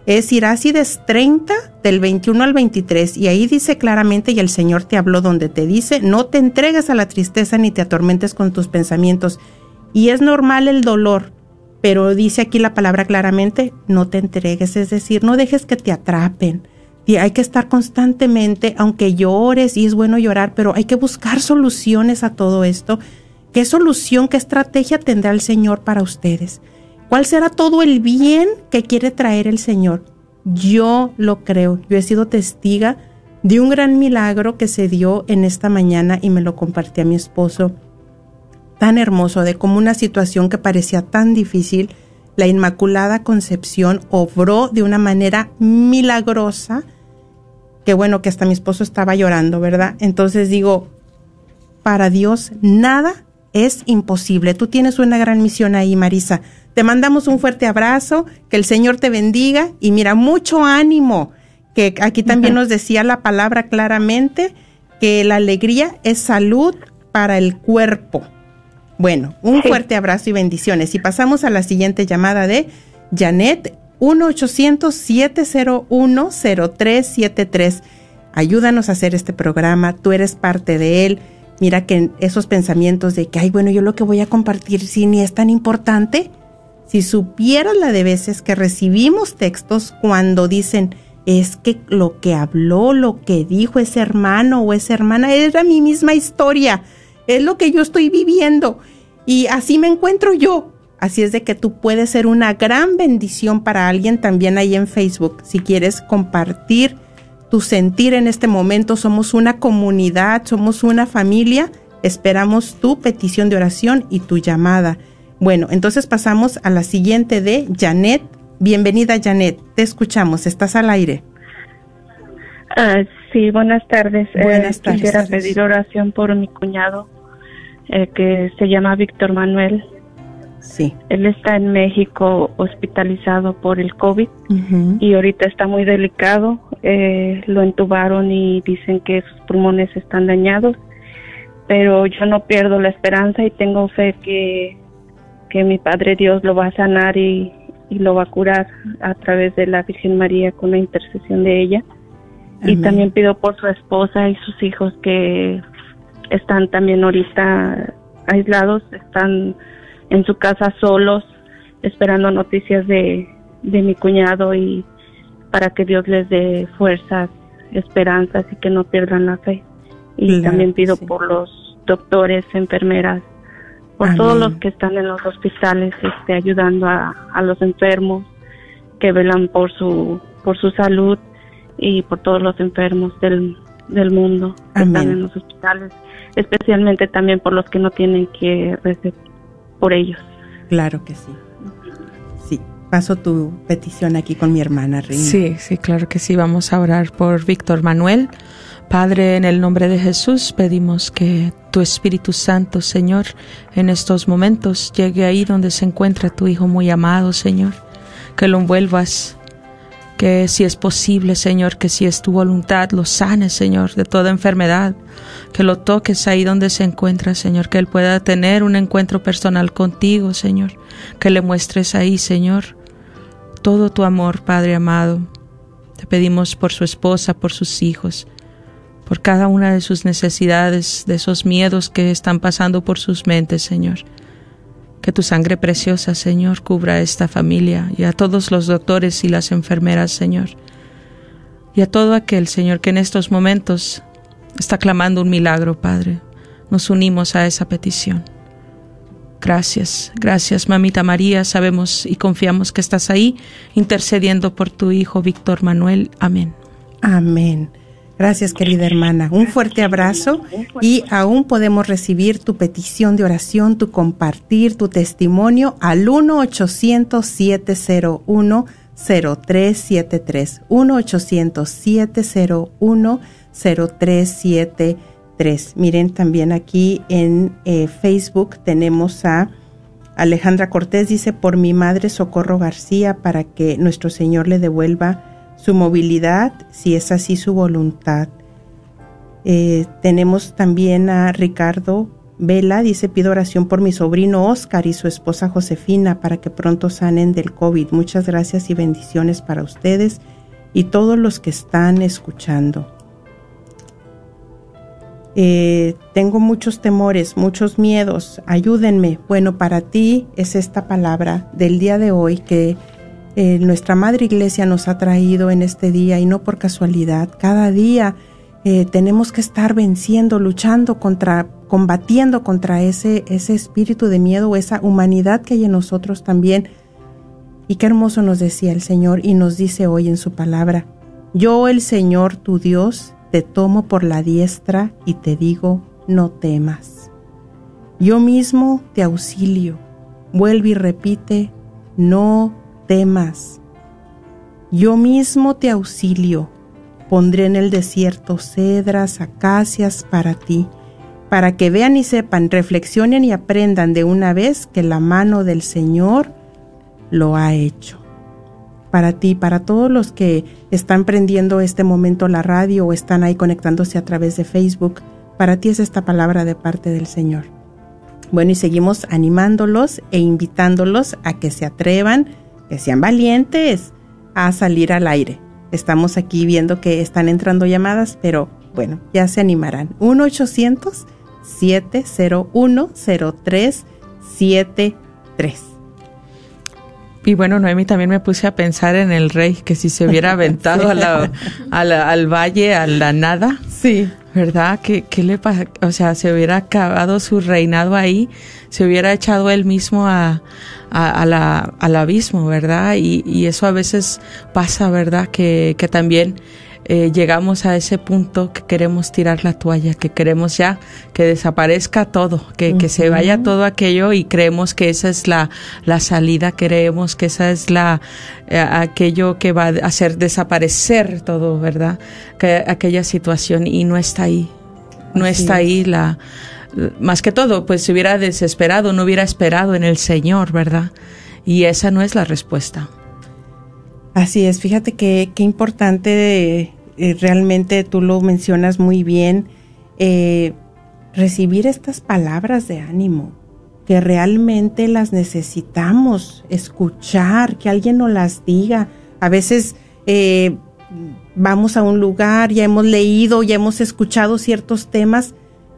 es Irácides 30 del 21 al 23 y ahí dice claramente y el Señor te habló donde te dice, no te entregues a la tristeza ni te atormentes con tus pensamientos. Y es normal el dolor, pero dice aquí la palabra claramente, no te entregues, es decir, no dejes que te atrapen. Y hay que estar constantemente, aunque llores y es bueno llorar, pero hay que buscar soluciones a todo esto. ¿Qué solución, qué estrategia tendrá el Señor para ustedes? ¿Cuál será todo el bien que quiere traer el Señor? Yo lo creo. Yo he sido testiga de un gran milagro que se dio en esta mañana y me lo compartí a mi esposo. Tan hermoso, de cómo una situación que parecía tan difícil, la Inmaculada Concepción obró de una manera milagrosa, que bueno, que hasta mi esposo estaba llorando, ¿verdad? Entonces digo, para Dios nada es imposible. Tú tienes una gran misión ahí, Marisa. Te mandamos un fuerte abrazo, que el Señor te bendiga y mira, mucho ánimo, que aquí también nos decía la palabra claramente, que la alegría es salud para el cuerpo. Bueno, un fuerte abrazo y bendiciones. Y pasamos a la siguiente llamada de Janet, 1-800-701-0373. Ayúdanos a hacer este programa, tú eres parte de él. Mira que esos pensamientos de que, ay, bueno, yo lo que voy a compartir, si ni es tan importante, si supieras la de veces que recibimos textos cuando dicen, es que lo que habló, lo que dijo ese hermano o esa hermana era mi misma historia, es lo que yo estoy viviendo y así me encuentro yo. Así es de que tú puedes ser una gran bendición para alguien también ahí en Facebook. Si quieres compartir tu sentir en este momento, somos una comunidad, somos una familia. Esperamos tu petición de oración y tu llamada. Bueno, entonces pasamos a la siguiente de Janet. Bienvenida Janet, te escuchamos, estás al aire. Ah, sí, buenas tardes. Buenas tardes. Quisiera pedir oración por mi cuñado eh, que se llama Víctor Manuel. Sí. Él está en México hospitalizado por el COVID y ahorita está muy delicado. Eh, lo entubaron y dicen que sus pulmones están dañados, pero yo no pierdo la esperanza y tengo fe que que mi Padre Dios lo va a sanar y, lo va a curar a través de la Virgen María con la intercesión de ella. Y también pido por su esposa y sus hijos que están también ahorita aislados, están en su casa solos, esperando noticias de, de mi cuñado y para que Dios les dé fuerzas, esperanzas y que no pierdan la fe. Y también pido por los doctores, enfermeras, por todos los que están en los hospitales este, ayudando a, los enfermos que velan por su por su salud y por todos los enfermos del, del mundo que están en los hospitales especialmente también por los que no tienen que rezar por ellos. Claro que sí. Sí paso tu petición aquí con mi hermana Reina. sí sí claro que sí. Vamos a orar por Víctor Manuel. Padre, en el nombre de Jesús pedimos que tu Espíritu Santo, Señor, en estos momentos llegue ahí donde se encuentra tu Hijo muy amado, Señor, que lo envuelvas, que si es posible, Señor, que si es tu voluntad, lo sanes, Señor, de toda enfermedad, que lo toques ahí donde se encuentra, Señor, que Él pueda tener un encuentro personal contigo, Señor, que le muestres ahí, Señor, todo tu amor, Padre amado. Te pedimos por su esposa, por sus hijos, por cada una de sus necesidades, de esos miedos que están pasando por sus mentes, Señor. Que tu sangre preciosa, Señor, cubra a esta familia y a todos los doctores y las enfermeras, Señor. Y a todo aquel, Señor, que en estos momentos está clamando un milagro, Padre. Nos unimos a esa petición. Gracias, gracias, mamita María. Sabemos y confiamos que estás ahí intercediendo por tu Hijo Víctor Manuel. Amén. Amén. Gracias, querida hermana. Un fuerte abrazo y aún podemos recibir tu petición de oración, tu compartir, tu testimonio al 1-800-701-0373. 1-800-701-0373. Miren, también aquí en eh, Facebook tenemos a Alejandra Cortés, dice, por mi madre Socorro García, para que nuestro Señor le devuelva su movilidad, si es así su voluntad. Eh, tenemos también a Ricardo Vela, dice, pido oración por mi sobrino Oscar y su esposa Josefina para que pronto sanen del COVID. Muchas gracias y bendiciones para ustedes y todos los que están escuchando. Eh, tengo muchos temores, muchos miedos, ayúdenme. Bueno, para ti es esta palabra del día de hoy que eh, nuestra Madre Iglesia nos ha traído en este día y no por casualidad. Cada día eh, tenemos que estar venciendo, luchando contra, combatiendo contra ese, ese espíritu de miedo esa humanidad que hay en nosotros también. Y qué hermoso nos decía el Señor y nos dice hoy en su palabra, yo el Señor tu Dios te tomo por la diestra y te digo, no temas. Yo mismo te auxilio. Vuelve y repite, no temas. Yo mismo te auxilio. Pondré en el desierto cedras, acacias para ti, para que vean y sepan, reflexionen y aprendan de una vez que la mano del Señor lo ha hecho. Para ti, para todos los que están prendiendo este momento la radio o están ahí conectándose a través de Facebook, para ti es esta palabra de parte del Señor. Bueno, y seguimos animándolos e invitándolos a que se atrevan, que sean valientes a salir al aire. Estamos aquí viendo que están entrando llamadas, pero bueno, ya se animarán. 1-800-701-0373. Y bueno, Noemi también me puse a pensar en el rey, que si se hubiera aventado a la, al valle, a la nada. Sí. ¿Verdad? ¿Qué, qué le pasa? O sea, se hubiera acabado su reinado ahí, se hubiera echado él mismo a, a, la, al abismo, ¿verdad? Y, y, eso a veces pasa, ¿verdad? Que, que también eh, llegamos a ese punto que queremos tirar la toalla, que queremos ya que desaparezca todo, que, que se vaya todo aquello y creemos que esa es la, la salida, creemos que esa es la eh, aquello que va a hacer desaparecer todo, ¿verdad? Que, aquella situación y no está ahí, no está ahí la más que todo, pues se hubiera desesperado, no hubiera esperado en el Señor, ¿verdad? Y esa no es la respuesta. Así es, fíjate que qué importante eh, realmente tú lo mencionas muy bien, eh, recibir estas palabras de ánimo, que realmente las necesitamos escuchar, que alguien nos las diga. A veces eh, vamos a un lugar, ya hemos leído, ya hemos escuchado ciertos temas,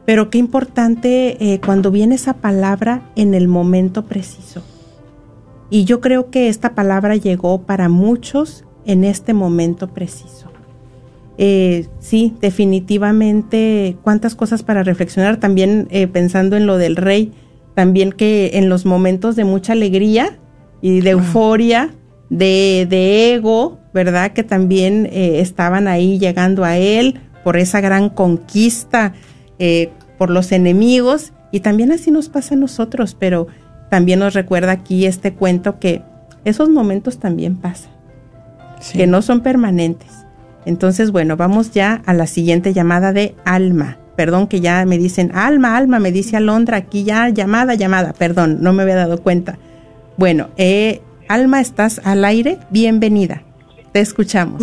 pero qué importante cuando viene esa palabra en el momento preciso. Y yo creo que esta palabra llegó para muchos en este momento preciso. Eh, sí, definitivamente, cuántas cosas para reflexionar, también eh, pensando en lo del rey, también que en los momentos de mucha alegría y de euforia, de, de, ego, ¿verdad? Que también eh, estaban ahí llegando a él por esa gran conquista, eh, por los enemigos, y también así nos pasa a nosotros, pero también nos recuerda aquí este cuento que esos momentos también pasan, que no son permanentes entonces, bueno, vamos ya a la siguiente llamada de Alma. Perdón que ya me dicen, Alma, Alma, me dice Alondra, aquí ya, llamada, llamada. Perdón, no me había dado cuenta. Bueno, eh, Alma, estás al aire, bienvenida. Te escuchamos.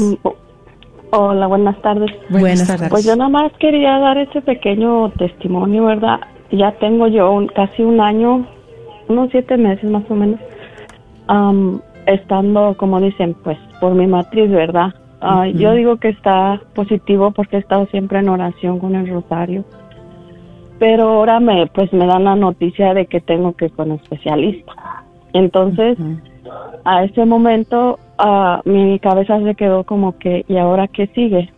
Hola, buenas tardes. Buenas, tardes. Pues yo nada más quería dar ese pequeño testimonio, ¿verdad? Ya tengo yo casi un año, unos siete meses más o menos, estando, como dicen, pues por mi matriz, ¿verdad? Yo digo que está positivo porque he estado siempre en oración con el rosario. Pero ahora me, pues me dan la noticia de que tengo que ir con especialista. Entonces, a ese momento, mi cabeza se quedó como que, ¿y ahora qué sigue?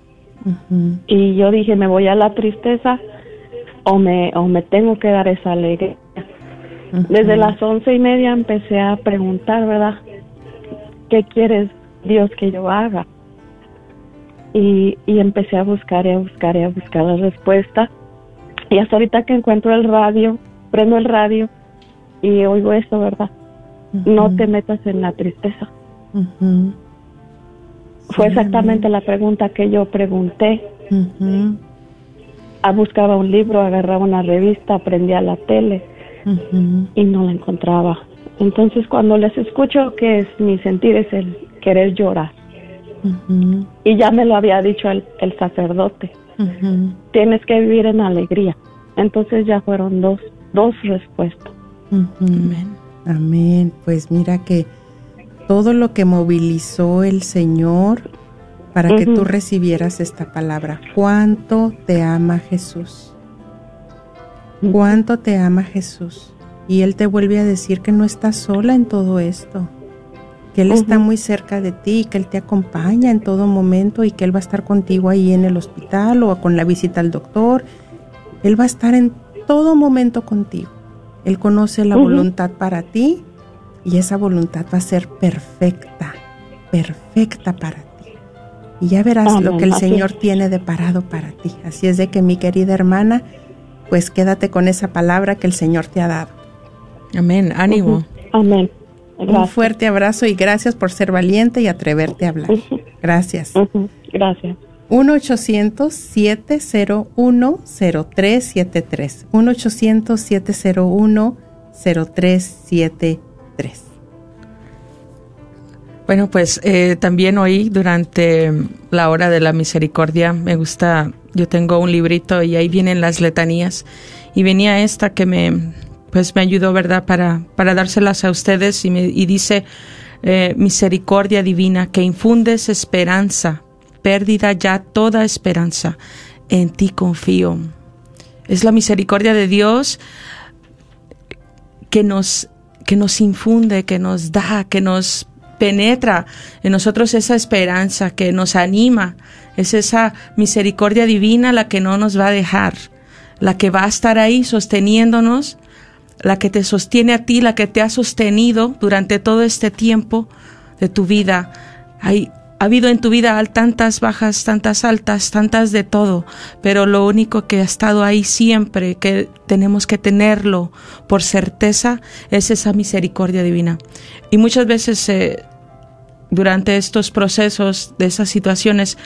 Y yo dije, ¿me voy a la tristeza o me, o me tengo que dar esa alegría? Desde las once y media empecé a preguntar, ¿verdad? ¿Qué quieres Dios que yo haga? y, y empecé a buscar y a buscar y a buscar la respuesta. Y hasta ahorita que encuentro el radio, prendo el radio y oigo esto, ¿verdad? No te metas en la tristeza. Fue exactamente la pregunta que yo pregunté. Ah, buscaba un libro, agarraba una revista, prendía la tele y no la encontraba. Entonces cuando les escucho que es mi sentir es el querer llorar. Y ya me lo había dicho el, el sacerdote, tienes que vivir en alegría. Entonces ya fueron dos, dos respuestas. Amén. Pues mira que todo lo que movilizó el Señor para que tú recibieras esta palabra. ¿Cuánto te ama Jesús? ¿Cuánto te ama Jesús? Y Él te vuelve a decir que no estás sola en todo esto, que Él está muy cerca de ti, que Él te acompaña en todo momento y que Él va a estar contigo ahí en el hospital o con la visita al doctor. Él va a estar en todo momento contigo. Él conoce la voluntad para ti y esa voluntad va a ser perfecta, perfecta para ti. Y ya verás lo que el así Señor es. tiene deparado para ti. Así es de que mi querida hermana, pues quédate con esa palabra que el Señor te ha dado. Amén. Ánimo. Amén. Un fuerte abrazo y gracias por ser valiente y atreverte a hablar. Gracias. Gracias. 1-800-701-0373. 1-800-701-0373. Bueno, pues eh, también hoy durante la hora de la misericordia me gusta, yo tengo un librito y ahí vienen las letanías y venía esta que me, pues me ayudó, ¿verdad? Para, para dárselas a ustedes y, me, y dice, eh, misericordia divina que infundes esperanza, pérdida ya toda esperanza, en ti confío. Es la misericordia de Dios que nos, que nos infunde, que nos da, que nos penetra en nosotros esa esperanza, que nos anima. Es esa misericordia divina la que no nos va a dejar, la que va a estar ahí sosteniéndonos, la que te sostiene a ti, la que te ha sostenido durante todo este tiempo de tu vida. Hay, ha habido en tu vida tantas bajas, tantas altas, tantas de todo, pero lo único que ha estado ahí siempre, que tenemos que tenerlo por certeza, es esa misericordia divina. Y muchas veces eh, durante estos procesos de esas situaciones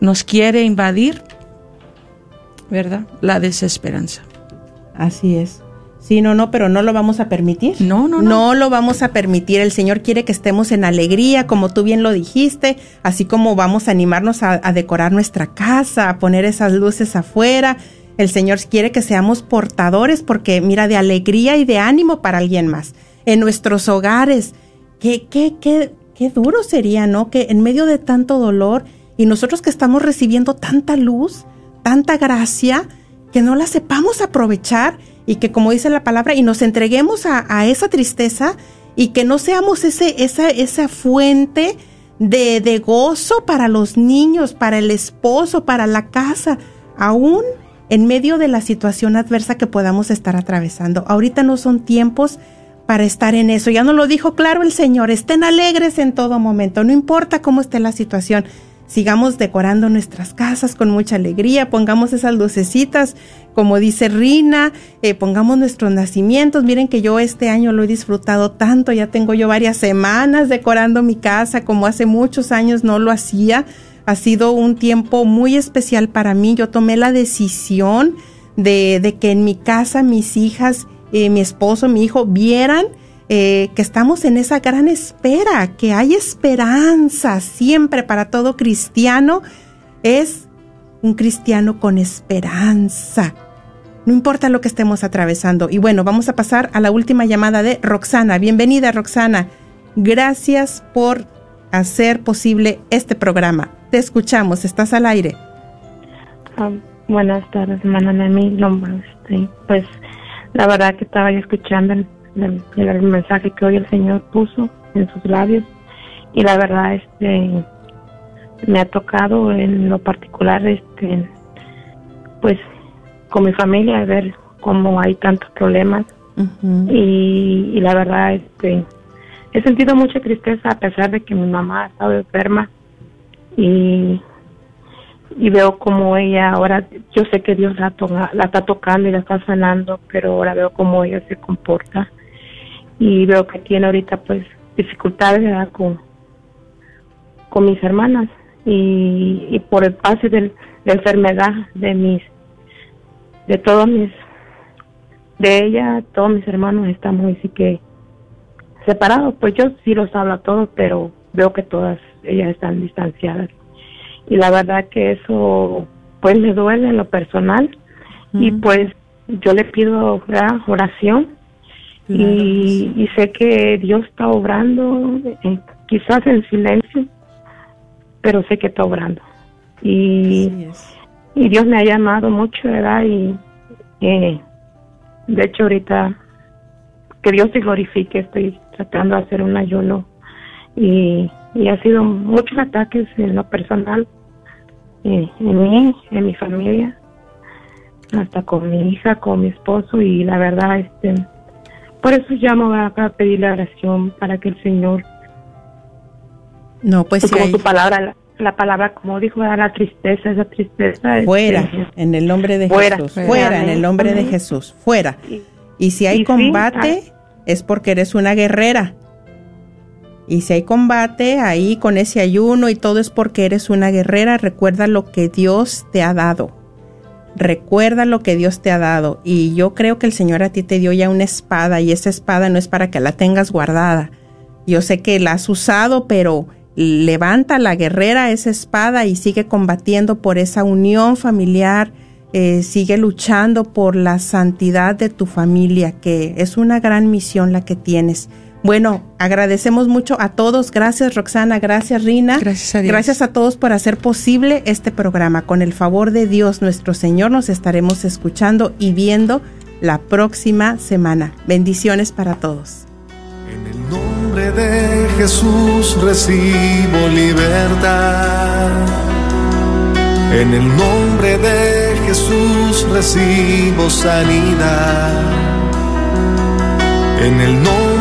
nos quiere invadir, ¿verdad? La desesperanza. Así es. Sí, no, no, pero no lo vamos a permitir. No, no, no. No lo vamos a permitir. El Señor quiere que estemos en alegría, como tú bien lo dijiste, así como vamos a animarnos a, a decorar nuestra casa, a poner esas luces afuera. El Señor quiere que seamos portadores, porque mira, de alegría y de ánimo para alguien más. En nuestros hogares, qué, qué, qué, qué duro sería, ¿no? Que en medio de tanto dolor y nosotros que estamos recibiendo tanta luz, tanta gracia, que no la sepamos aprovechar y que como dice la palabra y nos entreguemos a, a esa tristeza y que no seamos ese, esa, esa fuente de, de gozo para los niños, para el esposo, para la casa, aún en medio de la situación adversa que podamos estar atravesando. Ahorita no son tiempos para estar en eso. Ya nos lo dijo claro el Señor, estén alegres en todo momento, no importa cómo esté la situación. Sigamos decorando nuestras casas con mucha alegría, pongamos esas lucecitas, como dice Rina, eh, pongamos nuestros nacimientos. Miren que yo este año lo he disfrutado tanto, ya tengo yo varias semanas decorando mi casa, como hace muchos años no lo hacía. Ha sido un tiempo muy especial para mí. Yo tomé la decisión de, de que en mi casa mis hijas, eh, mi esposo, mi hijo vieran eh, que estamos en esa gran espera, que hay esperanza siempre para todo cristiano, es un cristiano con esperanza. No importa lo que estemos atravesando. Y bueno, vamos a pasar a la última llamada de Roxana. Bienvenida, Roxana. Gracias por hacer posible este programa. Te escuchamos, estás al aire. Ah, buenas tardes, hermana Nemi. No, este, pues la verdad que estaba escuchando el, el- mensaje que hoy el Señor puso en sus labios. Y la verdad este me ha tocado en lo particular este pues con mi familia ver cómo hay tantos problemas. Y, y la verdad este he sentido mucha tristeza a pesar de que mi mamá ha estado enferma. Y, y veo como ella ahora, yo sé que Dios la, la está tocando y la está sanando, pero ahora veo como ella se comporta y veo que tiene ahorita pues dificultades ¿verdad? con, con mis hermanas y, y por el pase de la enfermedad de mis de todos mis de ella todos mis hermanos estamos así que separados pues yo sí los hablo a todos pero veo que todas ellas están distanciadas y la verdad que eso pues me duele en lo personal y pues yo le pido ¿verdad? oración y, y sé que Dios está obrando eh, quizás en silencio pero sé que está obrando. Y y Dios me ha llamado mucho verdad y eh, de hecho ahorita que Dios se glorifique estoy tratando de hacer un ayuno. Y, y ha sido muchos ataques en lo personal eh, en mí en mi familia hasta con mi hija con mi esposo y la verdad este por eso llamo a, a pedir la oración para que el Señor No, pues como hay- su palabra la, la palabra como dijo era la tristeza esa tristeza este, fuera, en el nombre de Fuera. Jesús, Fuera. fuera, en el nombre de. Jesús, fuera. Y si hay y sí, combate, es porque eres una guerrera. Y si hay combate ahí con ese ayuno y todo es porque eres una guerrera, recuerda lo que Dios te ha dado. Recuerda lo que Dios te ha dado. Y yo creo que el Señor a ti te dio ya una espada y esa espada no es para que la tengas guardada. Yo sé que la has usado, pero levanta la guerrera esa espada y sigue combatiendo por esa unión familiar, eh, sigue luchando por la santidad de tu familia, que es una gran misión la que tienes. Bueno, agradecemos mucho a todos. Gracias Roxana, gracias Rina. Gracias a Dios. Gracias a todos por hacer posible este programa. Con el favor de Dios nuestro Señor nos estaremos escuchando y viendo la próxima semana. Bendiciones para todos. nombre de Jesús recibo libertad. En el nombre de Jesús recibo sanidad. En el nombre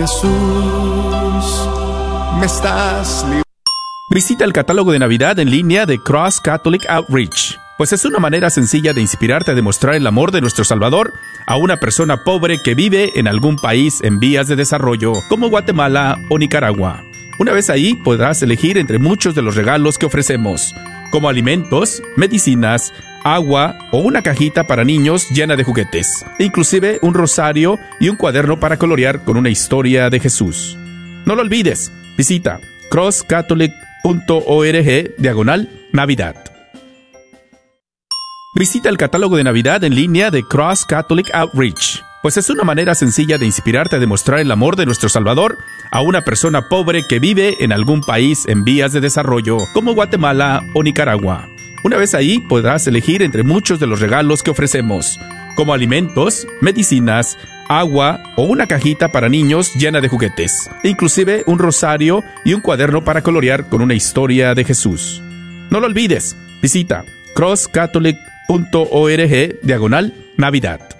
Jesús, me estás. Visita el catálogo de Navidad en línea de Cross Catholic Outreach, pues es una manera sencilla de inspirarte a demostrar el amor de nuestro Salvador a una persona pobre que vive en algún país en vías de desarrollo, como Guatemala o Nicaragua. Una vez ahí podrás elegir entre muchos de los regalos que ofrecemos, como alimentos, medicinas, agua o una cajita para niños llena de juguetes, inclusive un rosario y un cuaderno para colorear con una historia de Jesús. No lo olvides, visita crosscatholic.org diagonal Navidad. Visita el catálogo de Navidad en línea de Cross Catholic Outreach, pues es una manera sencilla de inspirarte a demostrar el amor de nuestro Salvador a una persona pobre que vive en algún país en vías de desarrollo, como Guatemala o Nicaragua. Una vez ahí podrás elegir entre muchos de los regalos que ofrecemos, como alimentos, medicinas, agua o una cajita para niños llena de juguetes, e inclusive un rosario y un cuaderno para colorear con una historia de Jesús. No lo olvides, visita crosscatholic.org diagonal Navidad.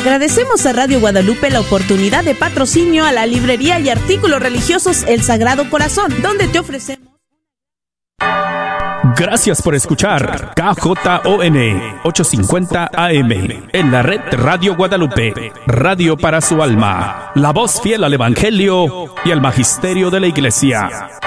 Agradecemos a Radio Guadalupe la oportunidad de patrocinio a la librería y artículos religiosos El Sagrado Corazón, donde te ofrecemos. Gracias por escuchar KJON 850 AM en la red Radio Guadalupe, radio para su alma, la voz fiel al Evangelio y al Magisterio de la Iglesia.